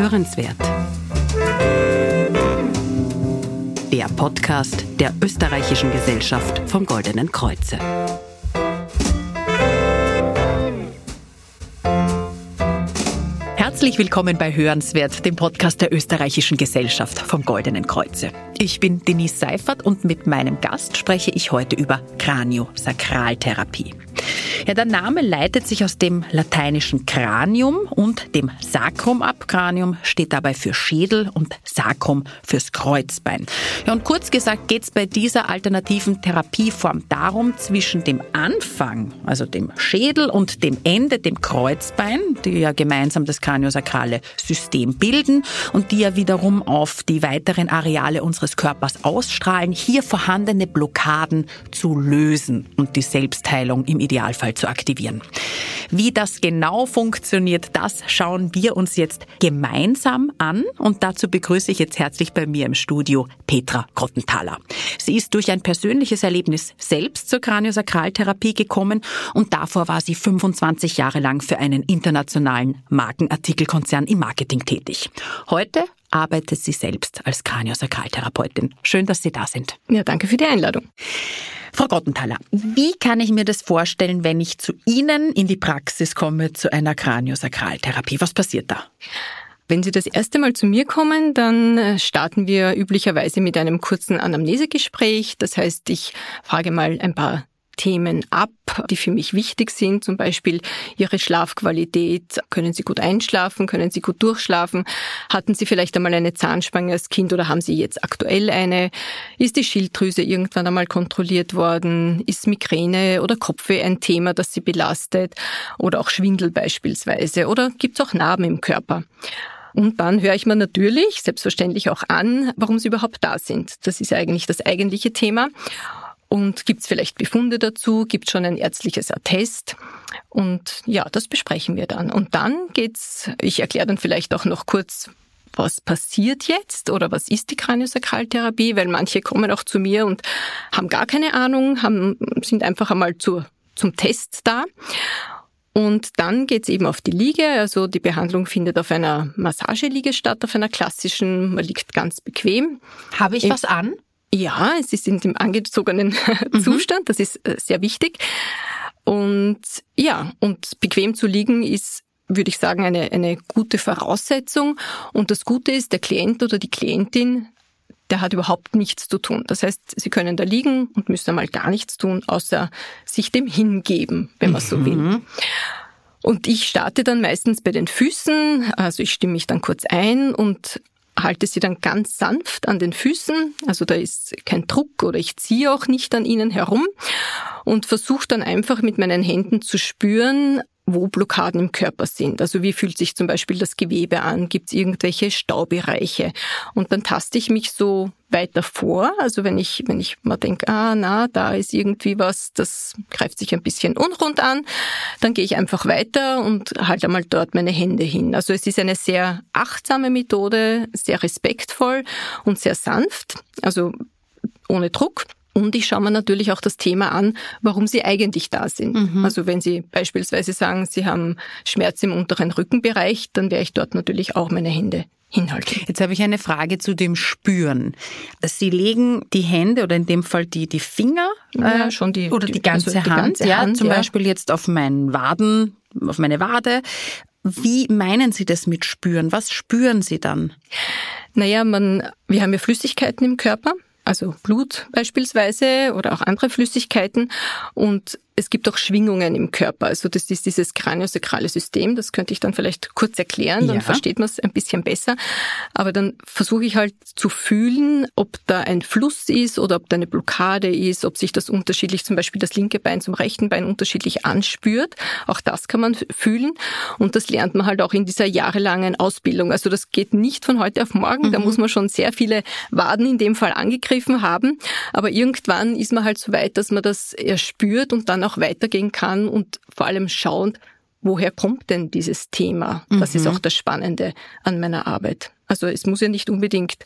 Hörenswert. Der Podcast der Österreichischen Gesellschaft vom Goldenen Kreuze. Herzlich willkommen bei Hörenswert, dem Podcast der Österreichischen Gesellschaft vom Goldenen Kreuze. Ich bin Denise Seifert und mit meinem Gast spreche ich heute über Kraniosakraltherapie. Ja, der Name leitet sich aus dem lateinischen Cranium und dem Sacrum ab. Cranium steht dabei für Schädel und Sacrum fürs Kreuzbein. Ja, und kurz gesagt geht es bei dieser alternativen Therapieform darum, zwischen dem Anfang, also dem Schädel und dem Ende, dem Kreuzbein, die ja gemeinsam das kraniosakrale System bilden und die ja wiederum auf die weiteren Areale unseres Körpers ausstrahlen, hier vorhandene Blockaden zu lösen und die Selbstheilung im Idealfall zu aktivieren. Wie das genau funktioniert, das schauen wir uns jetzt gemeinsam an und dazu begrüße ich jetzt herzlich bei mir im Studio Petra Grottenthaler. Sie ist durch ein persönliches Erlebnis selbst zur Kraniosakraltherapie gekommen und davor war sie 25 Jahre lang für einen internationalen Markenartikelkonzern im Marketing tätig. Heute arbeitet sie selbst als Kraniosakraltherapeutin. Schön, dass Sie da sind. Ja, danke für die Einladung. Frau Gottenthaler, wie kann ich mir das vorstellen, wenn ich zu Ihnen in die Praxis komme zu einer Kraniosakraltherapie? Was passiert da? Wenn Sie das erste Mal zu mir kommen, dann äh, starten wir üblicherweise mit einem kurzen Anamnesegespräch. Das heißt, ich frage mal ein paar Themen ab, die für mich wichtig sind, zum Beispiel Ihre Schlafqualität. Können Sie gut einschlafen? Können Sie gut durchschlafen? Hatten Sie vielleicht einmal eine Zahnspange als Kind oder haben Sie jetzt aktuell eine? Ist die Schilddrüse irgendwann einmal kontrolliert worden? Ist Migräne oder Kopfweh ein Thema, das Sie belastet? Oder auch Schwindel beispielsweise? Oder gibt es auch Narben im Körper? Und dann höre ich mir natürlich selbstverständlich auch an, warum sie überhaupt da sind. Das ist eigentlich das eigentliche Thema. Und gibt es vielleicht Befunde dazu? Gibt schon ein ärztliches Attest? Und ja, das besprechen wir dann. Und dann geht's, ich erkläre dann vielleicht auch noch kurz, was passiert jetzt oder was ist die Kraniosakraltherapie, weil manche kommen auch zu mir und haben gar keine Ahnung, haben, sind einfach einmal zu, zum Test da. Und dann geht's eben auf die Liege. Also die Behandlung findet auf einer Massageliege statt, auf einer klassischen. Man liegt ganz bequem. Habe ich was an? Ja, sie sind im angezogenen mhm. Zustand, das ist äh, sehr wichtig. Und ja, und bequem zu liegen ist würde ich sagen, eine, eine gute Voraussetzung. Und das Gute ist, der Klient oder die Klientin, der hat überhaupt nichts zu tun. Das heißt, sie können da liegen und müssen einmal gar nichts tun, außer sich dem hingeben, wenn man mhm. so will. Und ich starte dann meistens bei den Füßen, also ich stimme mich dann kurz ein und halte sie dann ganz sanft an den Füßen, also da ist kein Druck oder ich ziehe auch nicht an ihnen herum und versuche dann einfach mit meinen Händen zu spüren, wo Blockaden im Körper sind. Also wie fühlt sich zum Beispiel das Gewebe an? Gibt es irgendwelche Staubereiche? Und dann taste ich mich so weiter vor. Also wenn ich, wenn ich mal denke, ah, na, da ist irgendwie was, das greift sich ein bisschen unrund an, dann gehe ich einfach weiter und halte einmal dort meine Hände hin. Also es ist eine sehr achtsame Methode, sehr respektvoll und sehr sanft. Also ohne Druck. Und ich schaue mir natürlich auch das Thema an, warum Sie eigentlich da sind. Mhm. Also wenn Sie beispielsweise sagen, Sie haben Schmerz im unteren Rückenbereich, dann werde ich dort natürlich auch meine Hände hinhalten. Jetzt habe ich eine Frage zu dem Spüren. Sie legen die Hände oder in dem Fall die, die Finger ja, äh, schon die, oder die ganze, also die Hand, ganze ja, Hand, zum ja. Beispiel jetzt auf meinen Waden, auf meine Wade. Wie meinen Sie das mit spüren? Was spüren Sie dann? Naja, man, wir haben ja Flüssigkeiten im Körper also Blut beispielsweise oder auch andere Flüssigkeiten. Und es gibt auch Schwingungen im Körper. Also das ist dieses kraniosakrale System. Das könnte ich dann vielleicht kurz erklären, dann ja. versteht man es ein bisschen besser. Aber dann versuche ich halt zu fühlen, ob da ein Fluss ist oder ob da eine Blockade ist, ob sich das unterschiedlich, zum Beispiel das linke Bein zum rechten Bein unterschiedlich anspürt. Auch das kann man fühlen. Und das lernt man halt auch in dieser jahrelangen Ausbildung. Also das geht nicht von heute auf morgen. Mhm. Da muss man schon sehr viele Waden in dem Fall angegriffen haben. Aber irgendwann ist man halt so weit, dass man das erspürt und dann auch weitergehen kann und vor allem schauen, woher kommt denn dieses Thema? Das mhm. ist auch das Spannende an meiner Arbeit. Also es muss ja nicht unbedingt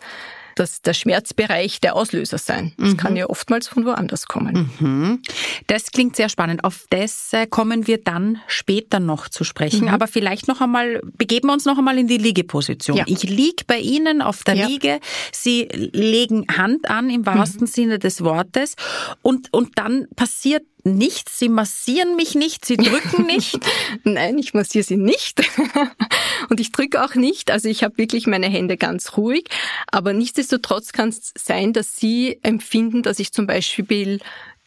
dass der Schmerzbereich der Auslöser sein. Das mhm. kann ja oftmals von woanders kommen. Mhm. Das klingt sehr spannend. Auf das äh, kommen wir dann später noch zu sprechen. Mhm. Aber vielleicht noch einmal, begeben wir uns noch einmal in die Liegeposition. Ja. Ich liege bei Ihnen auf der ja. Liege. Sie legen Hand an im wahrsten mhm. Sinne des Wortes und, und dann passiert nichts. Sie massieren mich nicht, Sie drücken nicht. Nein, ich massiere Sie nicht. und ich drücke auch nicht. Also ich habe wirklich meine Hände ganz ruhig. Aber nichtsdestotrotz kann es sein, dass Sie empfinden, dass ich zum Beispiel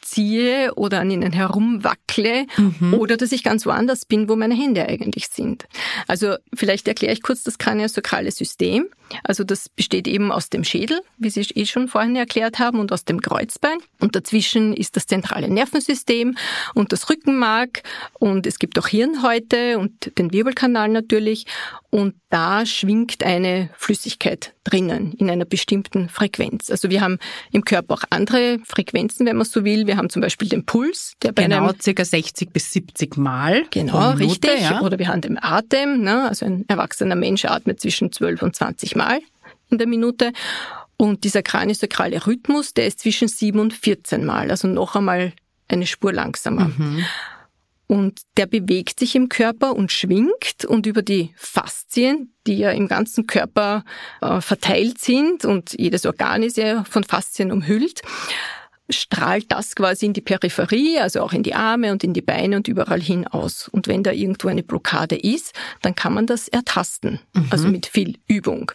ziehe oder an ihnen herumwackle mhm. oder dass ich ganz woanders bin, wo meine Hände eigentlich sind. Also vielleicht erkläre ich kurz das kraniosakrale System. Also das besteht eben aus dem Schädel, wie Sie eh schon vorhin erklärt haben, und aus dem Kreuzbein. Und dazwischen ist das zentrale Nervensystem und das Rückenmark. Und es gibt auch Hirnhäute und den Wirbelkanal natürlich. Und da schwingt eine Flüssigkeit drinnen in einer bestimmten Frequenz. Also wir haben im Körper auch andere Frequenzen, wenn man so will. Wir haben zum Beispiel den Puls, der bei genau einem, circa 60 bis 70 Mal. Genau, Minute, richtig. Ja. Oder wir haben den Atem. Ne? Also ein erwachsener Mensch atmet zwischen 12 und 20 Mal in der Minute. Und dieser kraniosakrale Rhythmus, der ist zwischen 7 und 14 Mal, also noch einmal eine Spur langsamer. Mhm. Und der bewegt sich im Körper und schwingt und über die Faszien, die ja im ganzen Körper äh, verteilt sind und jedes Organ ist ja von Faszien umhüllt, strahlt das quasi in die Peripherie, also auch in die Arme und in die Beine und überall hin aus. Und wenn da irgendwo eine Blockade ist, dann kann man das ertasten, mhm. also mit viel Übung.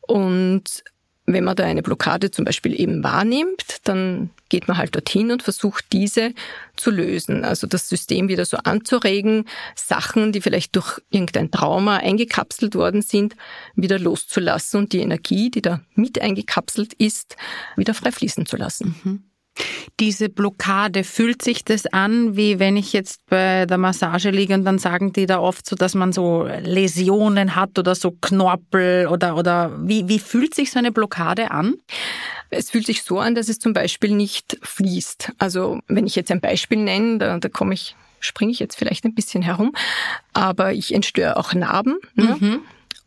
Und wenn man da eine Blockade zum Beispiel eben wahrnimmt, dann geht man halt dorthin und versucht diese zu lösen. Also das System wieder so anzuregen, Sachen, die vielleicht durch irgendein Trauma eingekapselt worden sind, wieder loszulassen und die Energie, die da mit eingekapselt ist, wieder frei fließen zu lassen. Mhm. Diese Blockade, fühlt sich das an, wie wenn ich jetzt bei der Massage liege und dann sagen die da oft so, dass man so Läsionen hat oder so Knorpel oder, oder wie, wie fühlt sich so eine Blockade an? Es fühlt sich so an, dass es zum Beispiel nicht fließt. Also wenn ich jetzt ein Beispiel nenne, da, da komme ich, springe ich jetzt vielleicht ein bisschen herum, aber ich entstöre auch Narben. Ne? Mhm.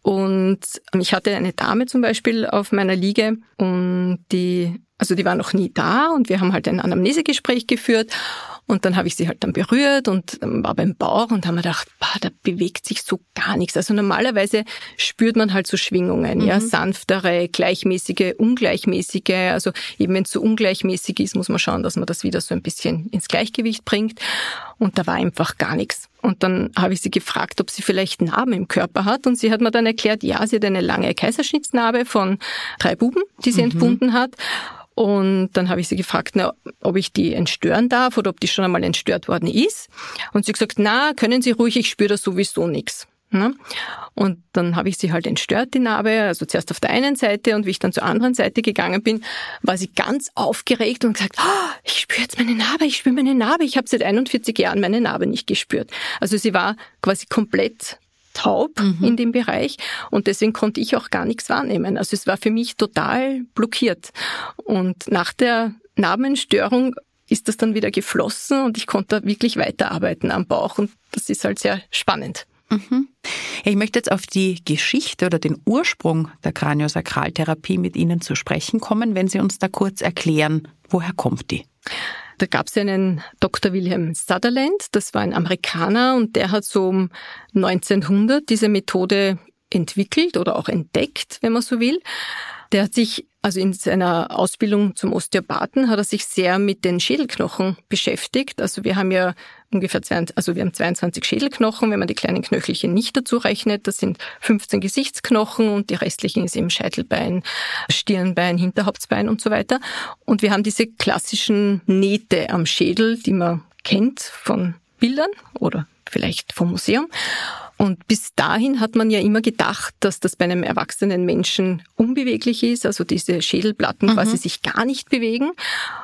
Und ich hatte eine Dame zum Beispiel auf meiner Liege und die also die war noch nie da und wir haben halt ein Anamnesegespräch geführt und dann habe ich sie halt dann berührt und war beim Bauch und haben mir gedacht, bah, da bewegt sich so gar nichts. Also normalerweise spürt man halt so Schwingungen, mhm. ja, sanftere, gleichmäßige, ungleichmäßige. Also eben wenn es so ungleichmäßig ist, muss man schauen, dass man das wieder so ein bisschen ins Gleichgewicht bringt. Und da war einfach gar nichts. Und dann habe ich sie gefragt, ob sie vielleicht Narben im Körper hat. Und sie hat mir dann erklärt, ja, sie hat eine lange Kaiserschnittsnarbe von drei Buben, die sie mhm. entbunden hat. Und dann habe ich sie gefragt, na, ob ich die entstören darf oder ob die schon einmal entstört worden ist. Und sie gesagt, na, können Sie ruhig, ich spüre da sowieso nichts. Ne? Und dann habe ich sie halt entstört, die Narbe, also zuerst auf der einen Seite und wie ich dann zur anderen Seite gegangen bin, war sie ganz aufgeregt und gesagt, oh, ich spüre jetzt meine Narbe, ich spüre meine Narbe, ich habe seit 41 Jahren meine Narbe nicht gespürt. Also sie war quasi komplett taub mhm. in dem Bereich und deswegen konnte ich auch gar nichts wahrnehmen. Also es war für mich total blockiert. Und nach der Narbenstörung ist das dann wieder geflossen und ich konnte wirklich weiterarbeiten am Bauch und das ist halt sehr spannend. Mhm. Ich möchte jetzt auf die Geschichte oder den Ursprung der Kraniosakraltherapie mit Ihnen zu sprechen kommen, wenn Sie uns da kurz erklären, woher kommt die? Da gab es einen Dr. William Sutherland, das war ein Amerikaner und der hat so um 1900 diese Methode entwickelt oder auch entdeckt, wenn man so will. Der hat sich also in seiner Ausbildung zum Osteopathen hat er sich sehr mit den Schädelknochen beschäftigt. Also wir haben ja ungefähr, zwei, also wir haben 22 Schädelknochen, wenn man die kleinen Knöchelchen nicht dazu rechnet. Das sind 15 Gesichtsknochen und die restlichen ist eben Scheitelbein, Stirnbein, Hinterhauptsbein und so weiter. Und wir haben diese klassischen Nähte am Schädel, die man kennt von Bildern oder vielleicht vom Museum. Und bis dahin hat man ja immer gedacht, dass das bei einem erwachsenen Menschen unbeweglich ist, also diese Schädelplatten mhm. quasi sich gar nicht bewegen.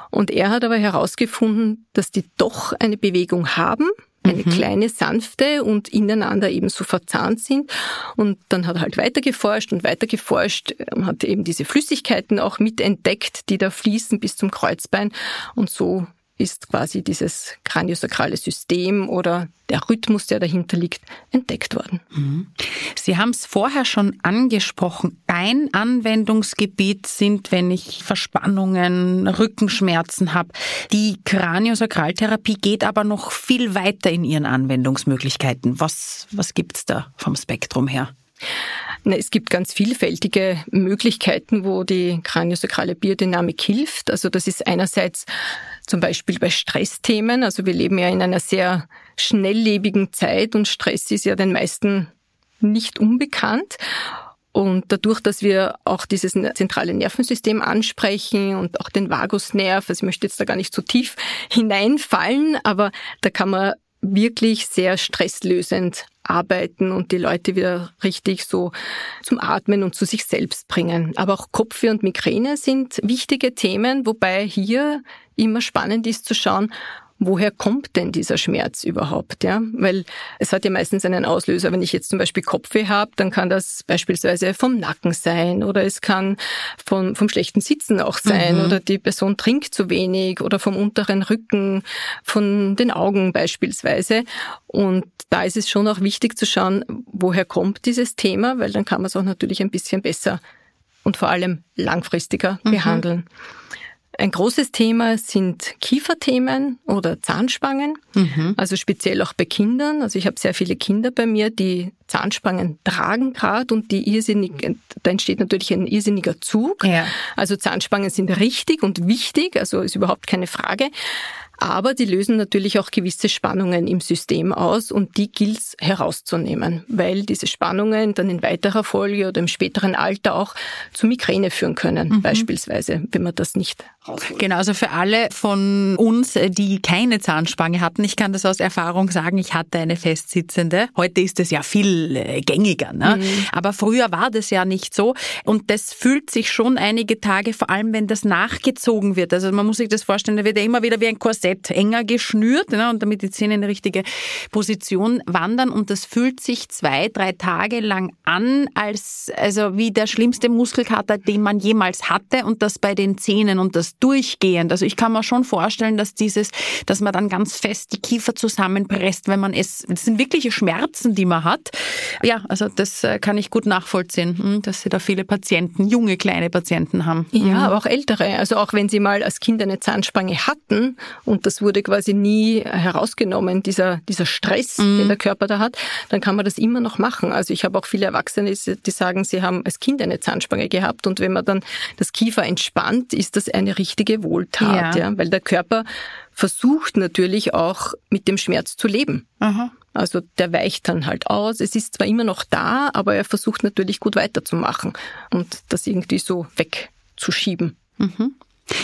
Und er hat aber herausgefunden, dass die doch eine Bewegung haben, eine mhm. kleine, sanfte und ineinander eben so verzahnt sind. Und dann hat er halt weiter geforscht und weiter geforscht, ähm, hat eben diese Flüssigkeiten auch mitentdeckt, die da fließen bis zum Kreuzbein. Und so ist quasi dieses kraniosakrale System oder der Rhythmus, der dahinter liegt, entdeckt worden. Mhm. Sie haben es vorher schon angesprochen. Ein Anwendungsgebiet sind, wenn ich Verspannungen, Rückenschmerzen habe. Die Kraniosakraltherapie geht aber noch viel weiter in ihren Anwendungsmöglichkeiten. Was, was gibt's da vom Spektrum her? Es gibt ganz vielfältige Möglichkeiten, wo die kraniosakrale Biodynamik hilft. Also das ist einerseits zum Beispiel bei Stressthemen. Also wir leben ja in einer sehr schnelllebigen Zeit und Stress ist ja den meisten nicht unbekannt. Und dadurch, dass wir auch dieses zentrale Nervensystem ansprechen und auch den Vagusnerv, also ich möchte jetzt da gar nicht so tief hineinfallen, aber da kann man wirklich sehr stresslösend arbeiten und die Leute wieder richtig so zum Atmen und zu sich selbst bringen. Aber auch Kopfweh und Migräne sind wichtige Themen, wobei hier immer spannend ist zu schauen, woher kommt denn dieser Schmerz überhaupt? Ja, weil es hat ja meistens einen Auslöser. Wenn ich jetzt zum Beispiel Kopfweh habe, dann kann das beispielsweise vom Nacken sein oder es kann vom, vom schlechten Sitzen auch sein mhm. oder die Person trinkt zu wenig oder vom unteren Rücken, von den Augen beispielsweise. Und da ist es schon auch wichtig zu schauen, woher kommt dieses Thema, weil dann kann man es auch natürlich ein bisschen besser und vor allem langfristiger mhm. behandeln. Ein großes Thema sind Kieferthemen oder Zahnspangen, mhm. also speziell auch bei Kindern. Also ich habe sehr viele Kinder bei mir, die Zahnspangen tragen gerade und die irrsinnig, da entsteht natürlich ein irrsinniger Zug. Ja. Also Zahnspangen sind richtig und wichtig, also ist überhaupt keine Frage. Aber die lösen natürlich auch gewisse Spannungen im System aus und die gilt es herauszunehmen, weil diese Spannungen dann in weiterer Folge oder im späteren Alter auch zu Migräne führen können, mhm. beispielsweise, wenn man das nicht rausholt. Genau, also für alle von uns, die keine Zahnspange hatten, ich kann das aus Erfahrung sagen, ich hatte eine festsitzende. Heute ist es ja viel äh, gängiger, ne? Mhm. aber früher war das ja nicht so und das fühlt sich schon einige Tage, vor allem wenn das nachgezogen wird. Also man muss sich das vorstellen, da wird ja immer wieder wie ein Korsett Korsett enger geschnürt ne, und damit die Zähne in die richtige Position wandern. Und das fühlt sich zwei, drei Tage lang an, als also wie der schlimmste Muskelkater, den man jemals hatte und das bei den Zähnen und das durchgehend. Also ich kann mir schon vorstellen, dass dieses, dass man dann ganz fest die Kiefer zusammenpresst, wenn man es, das sind wirkliche Schmerzen, die man hat. Ja, also das äh, kann ich gut nachvollziehen, hm, dass sie da viele Patienten, junge kleine Patienten haben. Ja, mhm. aber auch ältere. Also auch wenn sie mal als Kind eine Zahnspange hatten und und das wurde quasi nie herausgenommen, dieser, dieser Stress, mhm. den der Körper da hat, dann kann man das immer noch machen. Also ich habe auch viele Erwachsene, die sagen, sie haben als Kind eine Zahnspange gehabt und wenn man dann das Kiefer entspannt, ist das eine richtige Wohltat, ja, ja weil der Körper versucht natürlich auch mit dem Schmerz zu leben. Aha. Also der weicht dann halt aus. Es ist zwar immer noch da, aber er versucht natürlich gut weiterzumachen und das irgendwie so wegzuschieben. Mhm.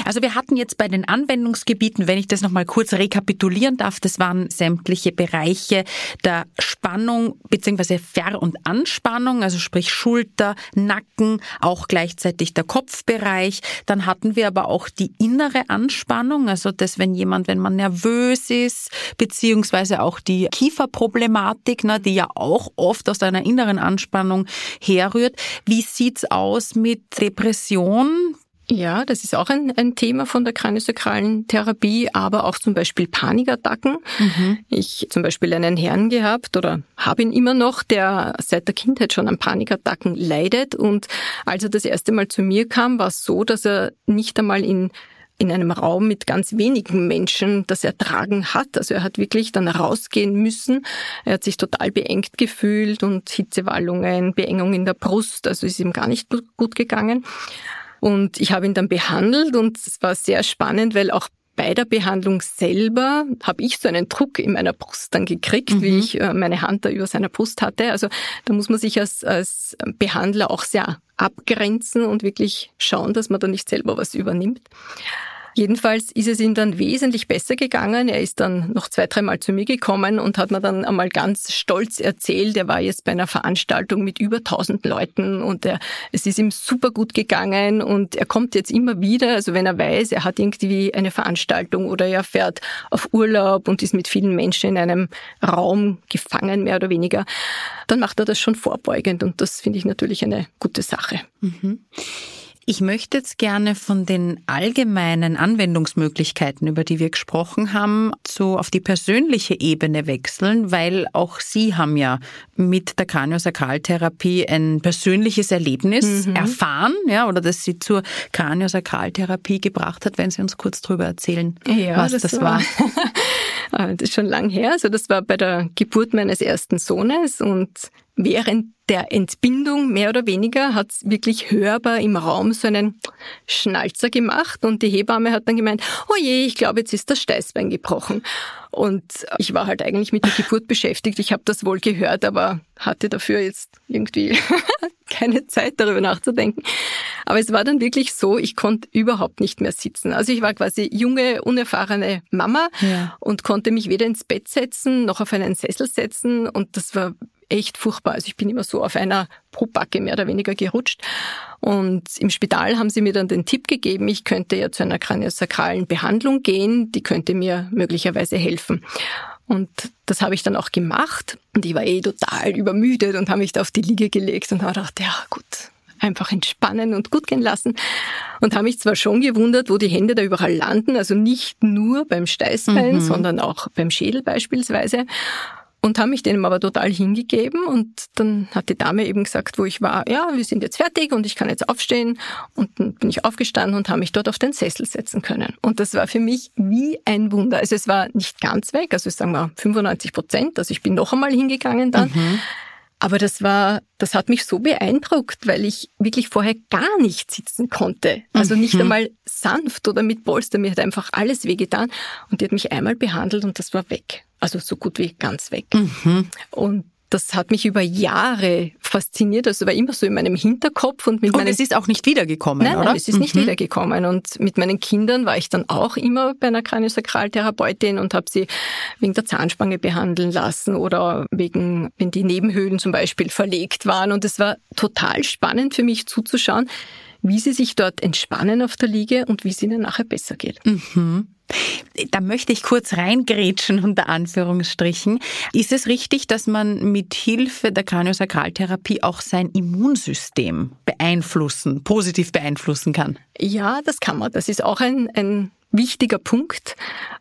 Also wir hatten jetzt bei den Anwendungsgebieten, wenn ich das nochmal kurz rekapitulieren darf, das waren sämtliche Bereiche der Spannung beziehungsweise Ver- und Anspannung, also sprich Schulter, Nacken, auch gleichzeitig der Kopfbereich. Dann hatten wir aber auch die innere Anspannung, also das, wenn jemand, wenn man nervös ist, beziehungsweise auch die Kieferproblematik, ne, die ja auch oft aus einer inneren Anspannung herrührt. Wie sieht's aus mit Depression? Ja, das ist auch ein, ein Thema von der kraniosakralen Therapie, aber auch zum Beispiel Panikattacken. Mhm. Ich zum Beispiel einen Herrn gehabt oder habe ihn immer noch, der seit der Kindheit schon an Panikattacken leidet. Und als er das erste Mal zu mir kam, war es so, dass er nicht einmal in in einem Raum mit ganz wenigen Menschen das ertragen hat. Also er hat wirklich dann rausgehen müssen. Er hat sich total beengt gefühlt und Hitzewallungen, Beengung in der Brust. Also ist ihm gar nicht gut gegangen. Und ich habe ihn dann behandelt und es war sehr spannend, weil auch bei der Behandlung selber habe ich so einen Druck in meiner Brust dann gekriegt, mhm. wie ich äh, meine Hand da über seiner Brust hatte. Also da muss man sich als, als Behandler auch sehr abgrenzen und wirklich schauen, dass man da nicht selber was übernimmt. Jedenfalls ist es ihm dann wesentlich besser gegangen. Er ist dann noch zwei, dreimal zu mir gekommen und hat mir dann einmal ganz stolz erzählt, er war jetzt bei einer Veranstaltung mit über 1000 Leuten und er, es ist ihm super gut gegangen und er kommt jetzt immer wieder, also wenn er weiß, er hat irgendwie eine Veranstaltung oder er fährt auf Urlaub und ist mit vielen Menschen in einem Raum gefangen, mehr oder weniger, dann macht er das schon vorbeugend und das finde ich natürlich eine gute Sache. Mhm. Ich möchte jetzt gerne von den allgemeinen Anwendungsmöglichkeiten, über die wir gesprochen haben, zu auf die persönliche Ebene wechseln, weil auch Sie haben ja mit der Kraniosakraltherapie ein persönliches Erlebnis mhm. erfahren, ja, oder das Sie zur Kraniosakraltherapie gebracht hat, wenn Sie uns kurz darüber erzählen, ja, was das, das war. Ah, das ist schon lang her. Also das war bei der Geburt meines ersten Sohnes und während der Entbindung mehr oder weniger hat es wirklich hörbar im Raum so einen Schnalzer gemacht und die Hebamme hat dann gemeint, oh je, ich glaube, jetzt ist das Steißbein gebrochen. Und ich war halt eigentlich mit der Geburt beschäftigt. Ich habe das wohl gehört, aber hatte dafür jetzt irgendwie keine Zeit darüber nachzudenken. Aber es war dann wirklich so, ich konnte überhaupt nicht mehr sitzen. Also ich war quasi junge, unerfahrene Mama ja. und konnte mich weder ins Bett setzen noch auf einen Sessel setzen und das war echt furchtbar. Also ich bin immer so auf einer Probacke mehr oder weniger gerutscht. Und im Spital haben sie mir dann den Tipp gegeben, ich könnte ja zu einer kraniosakralen Behandlung gehen, die könnte mir möglicherweise helfen. Und das habe ich dann auch gemacht. Und ich war eh total übermüdet und habe mich da auf die Liege gelegt und habe gedacht, ja gut, einfach entspannen und gut gehen lassen. Und habe mich zwar schon gewundert, wo die Hände da überall landen, also nicht nur beim Steißbein, mhm. sondern auch beim Schädel beispielsweise und haben mich denen aber total hingegeben und dann hat die Dame eben gesagt, wo ich war, ja, wir sind jetzt fertig und ich kann jetzt aufstehen und dann bin ich aufgestanden und habe mich dort auf den Sessel setzen können. Und das war für mich wie ein Wunder. Also es war nicht ganz weg, also sagen wir 95 Prozent, also ich bin noch einmal hingegangen dann. Mhm. Aber das war, das hat mich so beeindruckt, weil ich wirklich vorher gar nicht sitzen konnte. Also nicht mhm. einmal sanft oder mit Polster. Mir hat einfach alles wehgetan. Und die hat mich einmal behandelt und das war weg. Also so gut wie ganz weg. Mhm. Und das hat mich über Jahre fasziniert. Also war immer so in meinem Hinterkopf und mit und es ist auch nicht wiedergekommen, nein, oder? Nein, es ist mhm. nicht wiedergekommen. Und mit meinen Kindern war ich dann auch immer bei einer Kraniosakraltherapeutin und habe sie wegen der Zahnspange behandeln lassen oder wegen, wenn die Nebenhöhlen zum Beispiel verlegt waren. Und es war total spannend für mich zuzuschauen, wie sie sich dort entspannen auf der Liege und wie es ihnen nachher besser geht. Mhm. Da möchte ich kurz reingrätschen unter Anführungsstrichen. Ist es richtig, dass man mit Hilfe der Kraniosakraltherapie auch sein Immunsystem beeinflussen, positiv beeinflussen kann? Ja, das kann man. Das ist auch ein, ein wichtiger Punkt,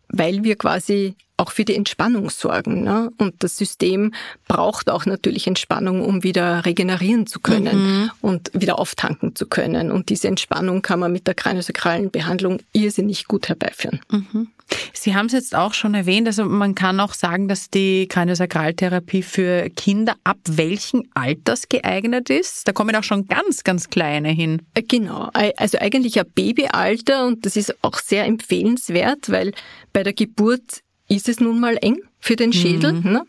weil wir quasi auch für die Entspannung sorgen. Ne? Und das System braucht auch natürlich Entspannung, um wieder regenerieren zu können mhm. und wieder auftanken zu können. Und diese Entspannung kann man mit der kraniosakralen Behandlung irrsinnig gut herbeiführen. Mhm. Sie haben es jetzt auch schon erwähnt, also man kann auch sagen, dass die Kraniosakraltherapie für Kinder ab welchen Alters geeignet ist? Da kommen auch schon ganz, ganz kleine hin. Äh, genau, also eigentlich ein Babyalter und das ist auch sehr empfehlenswert, weil bei der Geburt ist es nun mal eng für den Schädel. Mhm. Ne?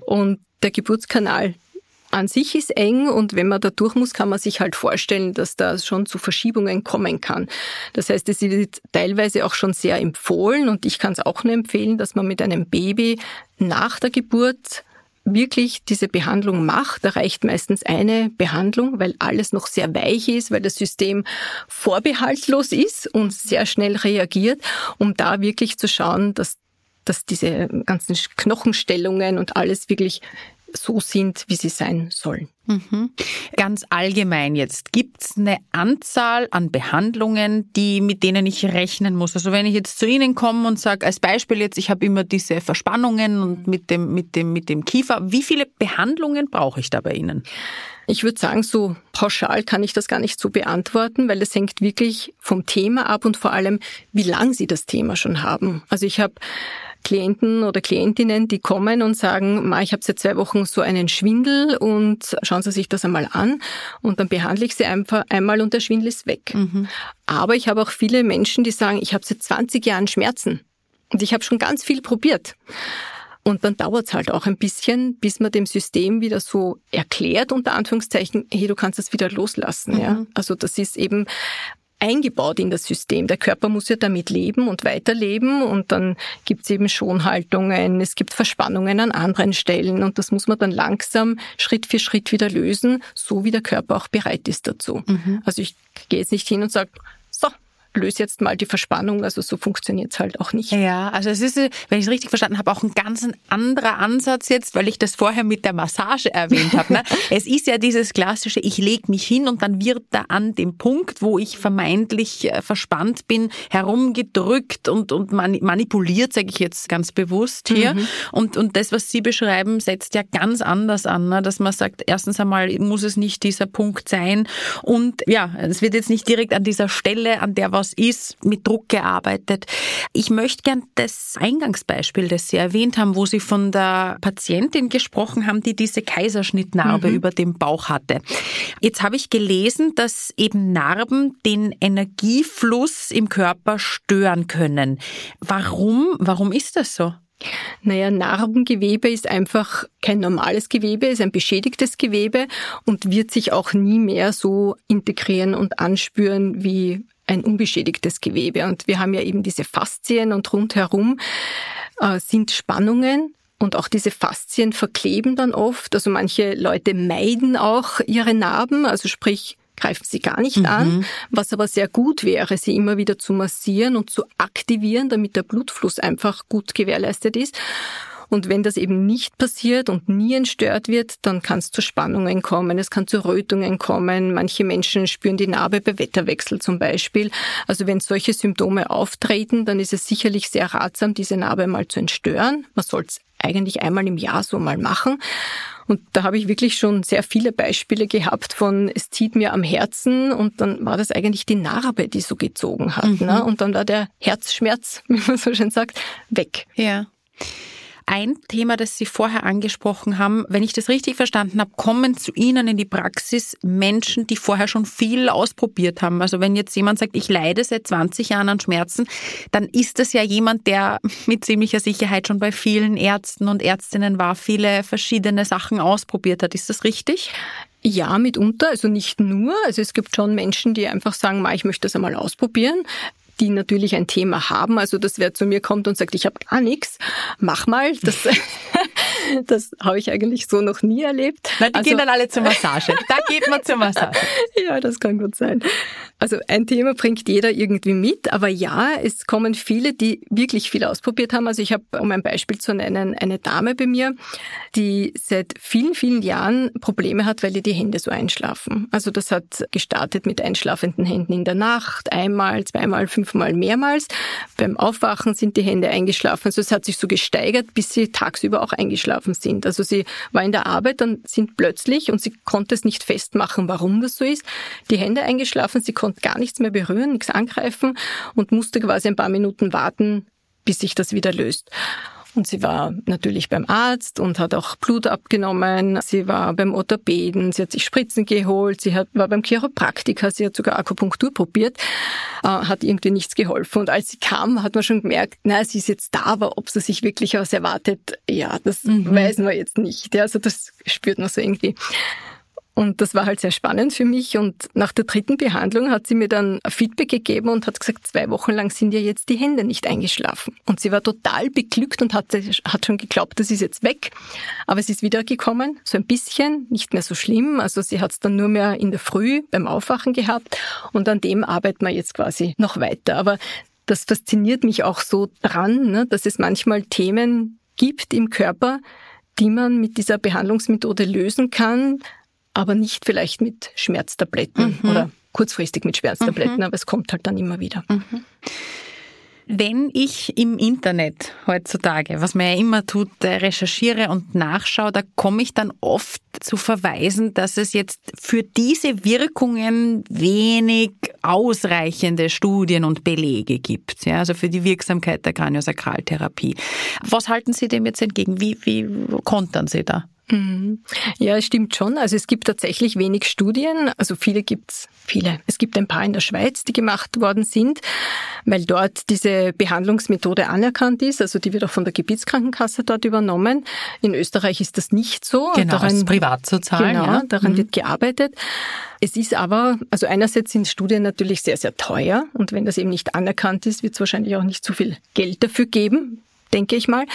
Und der Geburtskanal an sich ist eng und wenn man da durch muss, kann man sich halt vorstellen, dass da schon zu Verschiebungen kommen kann. Das heißt, es wird teilweise auch schon sehr empfohlen und ich kann es auch nur empfehlen, dass man mit einem Baby nach der Geburt wirklich diese Behandlung macht. Da reicht meistens eine Behandlung, weil alles noch sehr weich ist, weil das System vorbehaltlos ist und sehr schnell reagiert, um da wirklich zu schauen, dass dass diese ganzen Knochenstellungen und alles wirklich so sind, wie sie sein sollen. Mhm. Ganz allgemein jetzt, gibt es eine Anzahl an Behandlungen, die, mit denen ich rechnen muss? Also wenn ich jetzt zu Ihnen komme und sage, als Beispiel jetzt, ich habe immer diese Verspannungen und mit dem, mit, dem, mit dem Kiefer, wie viele Behandlungen brauche ich da bei Ihnen? Ich würde sagen, so pauschal kann ich das gar nicht so beantworten, weil es hängt wirklich vom Thema ab und vor allem, wie lang Sie das Thema schon haben. Also ich habe Klienten oder Klientinnen, die kommen und sagen, Ma, ich habe seit zwei Wochen so einen Schwindel und schauen Sie sich das einmal an und dann behandle ich sie einfach einmal und der Schwindel ist weg. Mhm. Aber ich habe auch viele Menschen, die sagen, ich habe seit 20 Jahren Schmerzen und ich habe schon ganz viel probiert. Und dann dauert es halt auch ein bisschen, bis man dem System wieder so erklärt, unter Anführungszeichen, hey, du kannst das wieder loslassen. Mhm. Ja? Also das ist eben eingebaut in das System. Der Körper muss ja damit leben und weiterleben und dann gibt es eben Schonhaltungen, es gibt Verspannungen an anderen Stellen und das muss man dann langsam Schritt für Schritt wieder lösen, so wie der Körper auch bereit ist dazu. Mhm. Also ich gehe jetzt nicht hin und sage, löse jetzt mal die Verspannung. Also so funktioniert es halt auch nicht. Ja, also es ist, wenn ich es richtig verstanden habe, auch ein ganz anderer Ansatz jetzt, weil ich das vorher mit der Massage erwähnt habe. Ne? es ist ja dieses klassische, ich lege mich hin und dann wird da an dem Punkt, wo ich vermeintlich äh, verspannt bin, herumgedrückt und, und manipuliert, sage ich jetzt ganz bewusst hier. Mhm. Und, und das, was Sie beschreiben, setzt ja ganz anders an, ne? dass man sagt, erstens einmal muss es nicht dieser Punkt sein und ja, es wird jetzt nicht direkt an dieser Stelle, an der was ist, mit Druck gearbeitet. Ich möchte gern das Eingangsbeispiel, das Sie erwähnt haben, wo Sie von der Patientin gesprochen haben, die diese Kaiserschnittnarbe mhm. über dem Bauch hatte. Jetzt habe ich gelesen, dass eben Narben den Energiefluss im Körper stören können. Warum? Warum ist das so? Naja, Narbengewebe ist einfach kein normales Gewebe, ist ein beschädigtes Gewebe und wird sich auch nie mehr so integrieren und anspüren wie ein unbeschädigtes Gewebe. Und wir haben ja eben diese Faszien und rundherum äh, sind Spannungen. Und auch diese Faszien verkleben dann oft. Also manche Leute meiden auch ihre Narben, also sprich greifen sie gar nicht mhm. an, was aber sehr gut wäre, sie immer wieder zu massieren und zu aktivieren, damit der Blutfluss einfach gut gewährleistet ist. Und wenn das eben nicht passiert und nie entstört wird, dann kann es zu Spannungen kommen, es kann zu Rötungen kommen. Manche Menschen spüren die Narbe bei Wetterwechsel zum Beispiel. Also wenn solche Symptome auftreten, dann ist es sicherlich sehr ratsam, diese Narbe mal zu entstören. Man soll es eigentlich einmal im Jahr so mal machen. Und da habe ich wirklich schon sehr viele Beispiele gehabt von, es zieht mir am Herzen und dann war das eigentlich die Narbe, die so gezogen hat. Mhm. Ne? Und dann war der Herzschmerz, wie man so schön sagt, weg. Ja ein Thema, das Sie vorher angesprochen haben. Wenn ich das richtig verstanden habe, kommen zu Ihnen in die Praxis Menschen, die vorher schon viel ausprobiert haben. Also wenn jetzt jemand sagt, ich leide seit 20 Jahren an Schmerzen, dann ist das ja jemand, der mit ziemlicher Sicherheit schon bei vielen Ärzten und Ärztinnen war, viele verschiedene Sachen ausprobiert hat. Ist das richtig? Ja, mitunter, also nicht nur. Also es gibt schon Menschen, die einfach sagen, ich möchte das einmal ausprobieren die natürlich ein Thema haben. Also dass wer zu mir kommt und sagt, ich habe gar nichts, mach mal. Das, das habe ich eigentlich so noch nie erlebt. Na, die also, gehen dann alle zur Massage. Da geht man zur Massage. ja, das kann gut sein. Also ein Thema bringt jeder irgendwie mit, aber ja, es kommen viele, die wirklich viel ausprobiert haben. Also ich habe, um ein Beispiel zu nennen, eine Dame bei mir, die seit vielen, vielen Jahren Probleme hat, weil ihr die Hände so einschlafen. Also das hat gestartet mit einschlafenden Händen in der Nacht, einmal, zweimal, fünfmal, mehrmals. Beim Aufwachen sind die Hände eingeschlafen. Also es hat sich so gesteigert, bis sie tagsüber auch eingeschlafen sind. Also sie war in der Arbeit, dann sind plötzlich, und sie konnte es nicht festmachen, warum das so ist, die Hände eingeschlafen, sie konnte gar nichts mehr berühren, nichts angreifen und musste quasi ein paar Minuten warten, bis sich das wieder löst. Und sie war natürlich beim Arzt und hat auch Blut abgenommen. Sie war beim Orthopäden, sie hat sich Spritzen geholt, sie hat, war beim Chiropraktiker, sie hat sogar Akupunktur probiert, äh, hat irgendwie nichts geholfen. Und als sie kam, hat man schon gemerkt, na, sie ist jetzt da, aber ob sie sich wirklich was erwartet, ja, das mhm. weiß man jetzt nicht. Ja, also das spürt man so irgendwie. Und das war halt sehr spannend für mich. Und nach der dritten Behandlung hat sie mir dann Feedback gegeben und hat gesagt, zwei Wochen lang sind ihr jetzt die Hände nicht eingeschlafen. Und sie war total beglückt und hat, hat schon geglaubt, das ist jetzt weg. Aber es ist wiedergekommen, so ein bisschen, nicht mehr so schlimm. Also sie hat es dann nur mehr in der Früh beim Aufwachen gehabt. Und an dem arbeiten wir jetzt quasi noch weiter. Aber das fasziniert mich auch so dran, ne, dass es manchmal Themen gibt im Körper, die man mit dieser Behandlungsmethode lösen kann, aber nicht vielleicht mit Schmerztabletten mhm. oder kurzfristig mit Schmerztabletten, mhm. aber es kommt halt dann immer wieder. Mhm. Wenn ich im Internet heutzutage, was man ja immer tut, äh, recherchiere und nachschaue, da komme ich dann oft zu verweisen, dass es jetzt für diese Wirkungen wenig ausreichende Studien und Belege gibt. Ja, also für die Wirksamkeit der Kraniosakraltherapie. Was halten Sie dem jetzt entgegen? Wie, wie kontern Sie da? Mhm. Ja, es stimmt schon. Also es gibt tatsächlich wenig Studien. Also viele gibt's, viele. Es gibt ein paar in der Schweiz, die gemacht worden sind, weil dort diese Behandlungsmethode anerkannt ist. Also die wird auch von der Gebietskrankenkasse dort übernommen. In Österreich ist das nicht so. Genau, daran, ist privat zu zahlen. Genau, ja. daran mhm. wird gearbeitet. Es ist aber, also einerseits sind Studien natürlich sehr, sehr teuer und wenn das eben nicht anerkannt ist, wird es wahrscheinlich auch nicht so viel Geld dafür geben denke ich mal.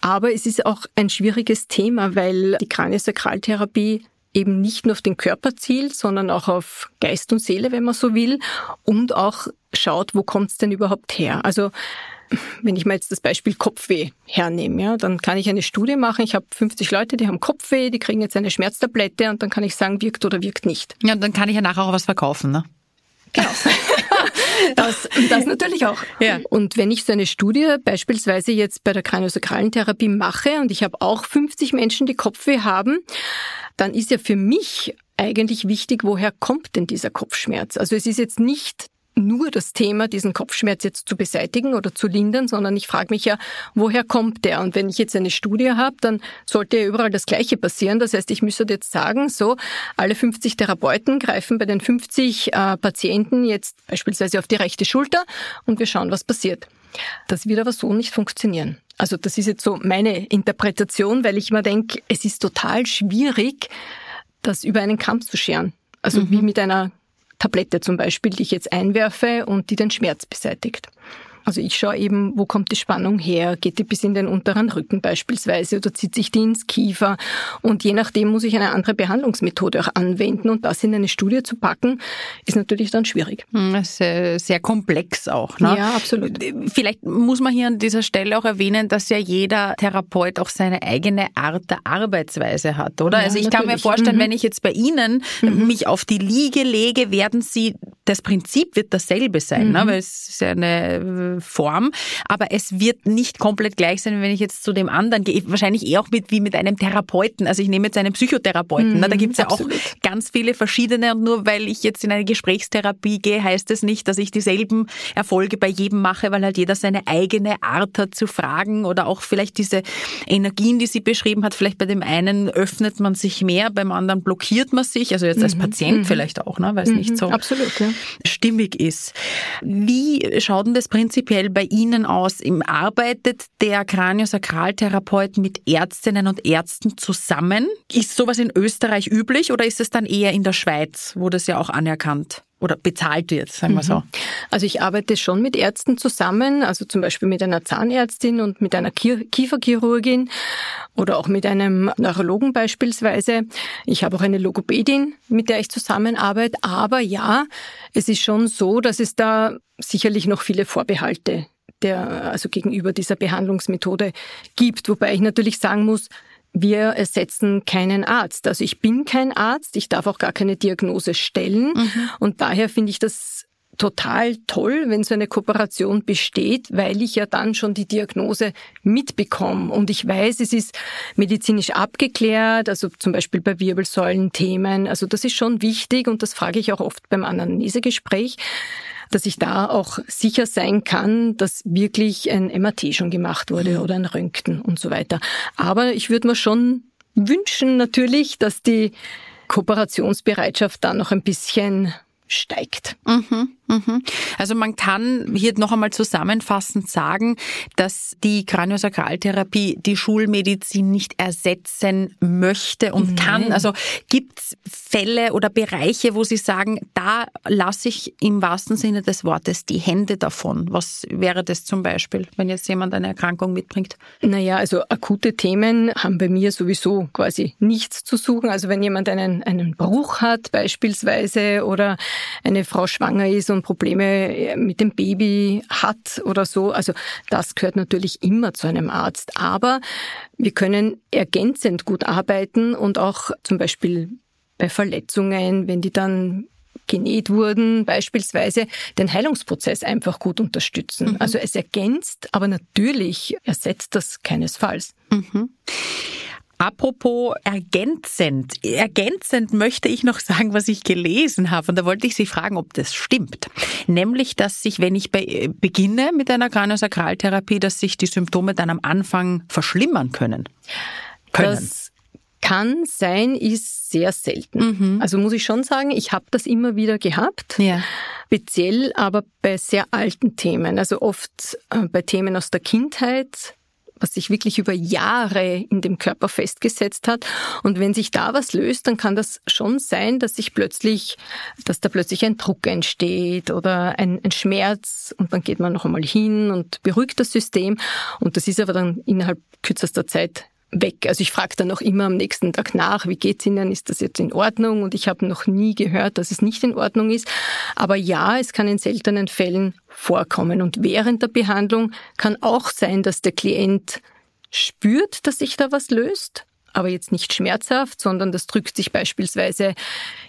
Aber es ist auch ein schwieriges Thema, weil die Kraniosakraltherapie eben nicht nur auf den Körper zielt, sondern auch auf Geist und Seele, wenn man so will, und auch schaut, wo kommt es denn überhaupt her. Also wenn ich mal jetzt das Beispiel Kopfweh hernehme, ja, dann kann ich eine Studie machen. Ich habe 50 Leute, die haben Kopfweh, die kriegen jetzt eine Schmerztablette und dann kann ich sagen, wirkt oder wirkt nicht. Ja, und dann kann ich ja nachher auch was verkaufen, ne? Genau. das, das natürlich auch. Ja. Und wenn ich so eine Studie beispielsweise jetzt bei der kraniosakralen Therapie mache und ich habe auch 50 Menschen, die Kopfweh haben, dann ist ja für mich eigentlich wichtig, woher kommt denn dieser Kopfschmerz? Also es ist jetzt nicht nur das Thema, diesen Kopfschmerz jetzt zu beseitigen oder zu lindern, sondern ich frage mich ja, woher kommt der? Und wenn ich jetzt eine Studie habe, dann sollte ja überall das Gleiche passieren. Das heißt, ich müsste jetzt sagen, so, alle 50 Therapeuten greifen bei den 50 äh, Patienten jetzt beispielsweise auf die rechte Schulter und wir schauen, was passiert. Das wird aber so nicht funktionieren. Also das ist jetzt so meine Interpretation, weil ich immer denke, es ist total schwierig, das über einen Kamm zu scheren. Also mhm. wie mit einer Tablette zum Beispiel, die ich jetzt einwerfe und die den Schmerz beseitigt. Also ich schaue eben, wo kommt die Spannung her? Geht die bis in den unteren Rücken beispielsweise oder zieht sich die ins Kiefer? Und je nachdem muss ich eine andere Behandlungsmethode auch anwenden. Und das in eine Studie zu packen, ist natürlich dann schwierig. Hm, sehr, sehr komplex auch. Ne? Ja, absolut. Vielleicht muss man hier an dieser Stelle auch erwähnen, dass ja jeder Therapeut auch seine eigene Art der Arbeitsweise hat, oder? Ja, also ich natürlich. kann mir vorstellen, mhm. wenn ich jetzt bei Ihnen mhm. mich auf die Liege lege, werden Sie, das Prinzip wird dasselbe sein, ne? mhm. ne? weil es ist ja eine Form, aber es wird nicht komplett gleich sein, wenn ich jetzt zu dem anderen gehe. Wahrscheinlich eher auch mit, wie mit einem Therapeuten. Also ich nehme jetzt einen Psychotherapeuten. Mhm, da gibt es ja absolut. auch ganz viele verschiedene und nur weil ich jetzt in eine Gesprächstherapie gehe, heißt es nicht, dass ich dieselben Erfolge bei jedem mache, weil halt jeder seine eigene Art hat zu fragen oder auch vielleicht diese Energien, die sie beschrieben hat, vielleicht bei dem einen öffnet man sich mehr, beim anderen blockiert man sich, also jetzt als mhm. Patient mhm. vielleicht auch, ne, weil es mhm. nicht so absolut, ja. stimmig ist. Wie schaut denn das Prinzip prinzipiell bei Ihnen aus? Arbeitet der Kraniosakraltherapeut mit Ärztinnen und Ärzten zusammen? Ist sowas in Österreich üblich oder ist es dann eher in der Schweiz, wo das ja auch anerkannt oder bezahlt wird, sagen wir so. Mhm. Also ich arbeite schon mit Ärzten zusammen, also zum Beispiel mit einer Zahnärztin und mit einer Kieferchirurgin oder auch mit einem Neurologen beispielsweise. Ich habe auch eine Logopädin, mit der ich zusammenarbeite. Aber ja, es ist schon so, dass es da sicherlich noch viele Vorbehalte der, also gegenüber dieser Behandlungsmethode gibt. Wobei ich natürlich sagen muss, wir ersetzen keinen Arzt. Also ich bin kein Arzt, ich darf auch gar keine Diagnose stellen. Mhm. Und daher finde ich das total toll, wenn so eine Kooperation besteht, weil ich ja dann schon die Diagnose mitbekomme. Und ich weiß, es ist medizinisch abgeklärt, also zum Beispiel bei Wirbelsäulenthemen. Also das ist schon wichtig und das frage ich auch oft beim Anamnesegespräch dass ich da auch sicher sein kann, dass wirklich ein MRT schon gemacht wurde mhm. oder ein Röntgen und so weiter. Aber ich würde mir schon wünschen natürlich, dass die Kooperationsbereitschaft da noch ein bisschen steigt. Mhm, mhm. Also man kann hier noch einmal zusammenfassend sagen, dass die Kraniosakraltherapie die Schulmedizin nicht ersetzen möchte und Nein. kann. Also gibt es Fälle oder Bereiche, wo Sie sagen, da lasse ich im wahrsten Sinne des Wortes die Hände davon. Was wäre das zum Beispiel, wenn jetzt jemand eine Erkrankung mitbringt? Naja, also akute Themen haben bei mir sowieso quasi nichts zu suchen. Also wenn jemand einen, einen Bruch hat beispielsweise oder eine Frau schwanger ist und Probleme äh, mit dem Baby hat oder so. Also das gehört natürlich immer zu einem Arzt. Aber wir können ergänzend gut arbeiten und auch zum Beispiel bei Verletzungen, wenn die dann genäht wurden, beispielsweise den Heilungsprozess einfach gut unterstützen. Mhm. Also es ergänzt, aber natürlich ersetzt das keinesfalls. Mhm. Apropos ergänzend. Ergänzend möchte ich noch sagen, was ich gelesen habe. Und da wollte ich Sie fragen, ob das stimmt. Nämlich, dass sich, wenn ich bei, beginne mit einer Kraniosakraltherapie, dass sich die Symptome dann am Anfang verschlimmern können. können. Das kann sein, ist sehr selten. Mhm. Also muss ich schon sagen, ich habe das immer wieder gehabt. Ja. Speziell aber bei sehr alten Themen. Also oft äh, bei Themen aus der Kindheit was sich wirklich über Jahre in dem Körper festgesetzt hat. Und wenn sich da was löst, dann kann das schon sein, dass sich plötzlich, dass da plötzlich ein Druck entsteht oder ein, ein Schmerz und dann geht man noch einmal hin und beruhigt das System. Und das ist aber dann innerhalb kürzester Zeit weg. Also ich frage dann auch immer am nächsten Tag nach, wie geht's Ihnen, ist das jetzt in Ordnung? Und ich habe noch nie gehört, dass es nicht in Ordnung ist. Aber ja, es kann in seltenen Fällen vorkommen. Und während der Behandlung kann auch sein, dass der Klient spürt, dass sich da was löst, aber jetzt nicht schmerzhaft, sondern das drückt sich beispielsweise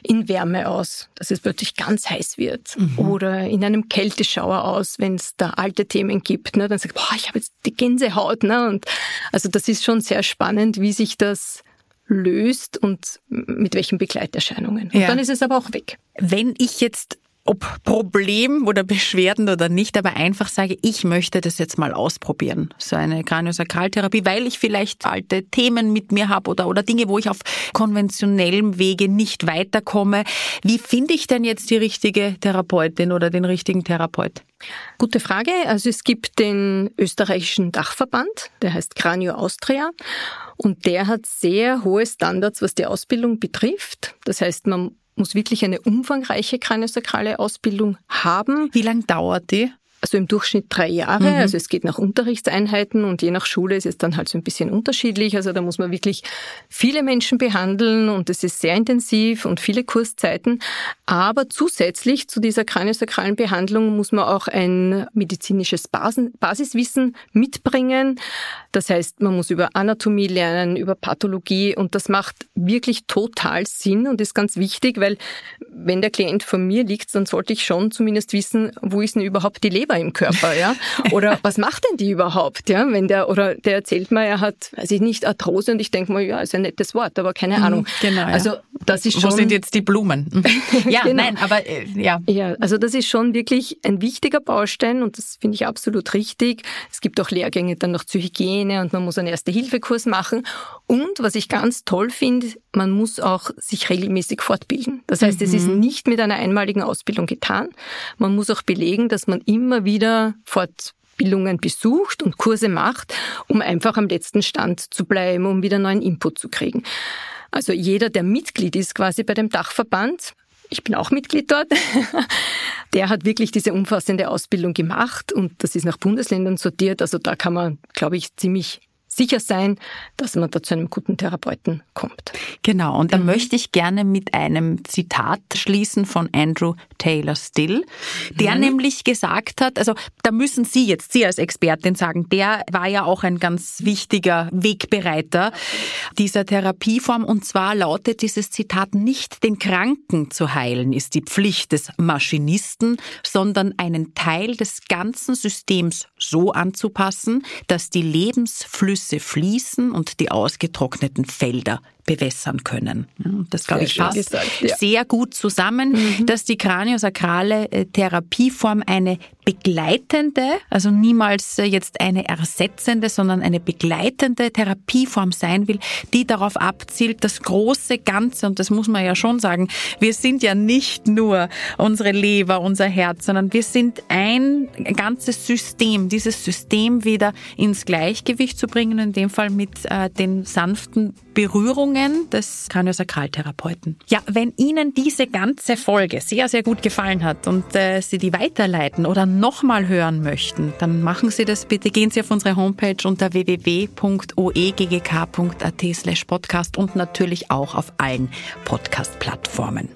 in Wärme aus, dass es plötzlich ganz heiß wird mhm. oder in einem Kälteschauer aus, wenn es da alte Themen gibt. Ne? Dann sagt, boah, ich habe jetzt die Gänsehaut. Ne? Und also das ist schon sehr spannend, wie sich das löst und mit welchen Begleiterscheinungen. Und ja. dann ist es aber auch weg. Wenn ich jetzt ob Problem oder Beschwerden oder nicht, aber einfach sage, ich möchte das jetzt mal ausprobieren, so eine Kraniosakraltherapie, weil ich vielleicht alte Themen mit mir habe oder, oder Dinge, wo ich auf konventionellem Wege nicht weiterkomme. Wie finde ich denn jetzt die richtige Therapeutin oder den richtigen Therapeut? Gute Frage. Also es gibt den österreichischen Dachverband, der heißt Kranio Austria und der hat sehr hohe Standards, was die Ausbildung betrifft. Das heißt, man muss wirklich eine umfangreiche kraniosakrale Ausbildung haben. Wie lang dauert die? Also im Durchschnitt drei Jahre. Mhm. Also es geht nach Unterrichtseinheiten und je nach Schule ist es dann halt so ein bisschen unterschiedlich. Also da muss man wirklich viele Menschen behandeln und es ist sehr intensiv und viele Kurszeiten. Aber zusätzlich zu dieser kraniosakralen Behandlung muss man auch ein medizinisches Basiswissen mitbringen. Das heißt, man muss über Anatomie lernen, über Pathologie und das macht wirklich total Sinn und ist ganz wichtig, weil wenn der Klient vor mir liegt, dann sollte ich schon zumindest wissen, wo ist denn überhaupt die Leber im Körper, ja? Oder was macht denn die überhaupt, ja? Wenn der, oder der erzählt mir, er hat, weiß ich nicht, Arthrose und ich denke mal, ja, ist ein nettes Wort, aber keine mhm, Ahnung. Genau. Ja. Also, das ist schon. Wo sind jetzt die Blumen? Ja, genau. nein, aber, äh, ja. Ja, also das ist schon wirklich ein wichtiger Baustein und das finde ich absolut richtig. Es gibt auch Lehrgänge dann noch zur Hygiene und man muss einen Erste-Hilfe-Kurs machen. Und was ich ganz toll finde, man muss auch sich regelmäßig fortbilden. Das heißt, mhm. es ist mhm. nicht mit einer einmaligen Ausbildung getan. Man muss auch belegen, dass man immer wieder Fortbildungen besucht und Kurse macht, um einfach am letzten Stand zu bleiben, um wieder neuen Input zu kriegen. Also jeder, der Mitglied ist quasi bei dem Dachverband, ich bin auch Mitglied dort, der hat wirklich diese umfassende Ausbildung gemacht und das ist nach Bundesländern sortiert. Also da kann man, glaube ich, ziemlich sicher sein, dass man da zu einem guten Therapeuten kommt. Genau, und da mhm. möchte ich gerne mit einem Zitat schließen von Andrew Taylor Still, der mhm. nämlich gesagt hat, also da müssen Sie jetzt, Sie als Expertin sagen, der war ja auch ein ganz wichtiger Wegbereiter dieser Therapieform und zwar lautet dieses Zitat, nicht den Kranken zu heilen ist die Pflicht des Maschinisten, sondern einen Teil des ganzen Systems so anzupassen, dass die Lebensflüsse Flüsse fließen und die ausgetrockneten Felder bewässern können. Das glaube ich passt gesagt, ja. sehr gut zusammen, mhm. dass die kraniosakrale äh, Therapieform eine begleitende, also niemals äh, jetzt eine ersetzende, sondern eine begleitende Therapieform sein will, die darauf abzielt, das große Ganze, und das muss man ja schon sagen, wir sind ja nicht nur unsere Leber, unser Herz, sondern wir sind ein ganzes System, dieses System wieder ins Gleichgewicht zu bringen, in dem Fall mit äh, den sanften Berührungen des Kraniosakraltherapeuten. Ja, wenn Ihnen diese ganze Folge sehr, sehr gut gefallen hat und äh, Sie die weiterleiten oder nochmal hören möchten, dann machen Sie das bitte. Gehen Sie auf unsere Homepage unter www.oeggk.at slash podcast und natürlich auch auf allen Podcast-Plattformen.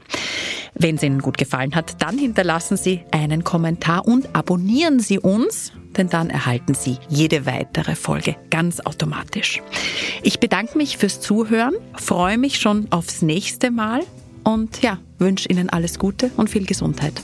Wenn es Ihnen gut gefallen hat, dann hinterlassen Sie einen Kommentar und abonnieren Sie uns denn dann erhalten Sie jede weitere Folge ganz automatisch. Ich bedanke mich fürs Zuhören, freue mich schon aufs nächste Mal und ja, wünsche Ihnen alles Gute und viel Gesundheit.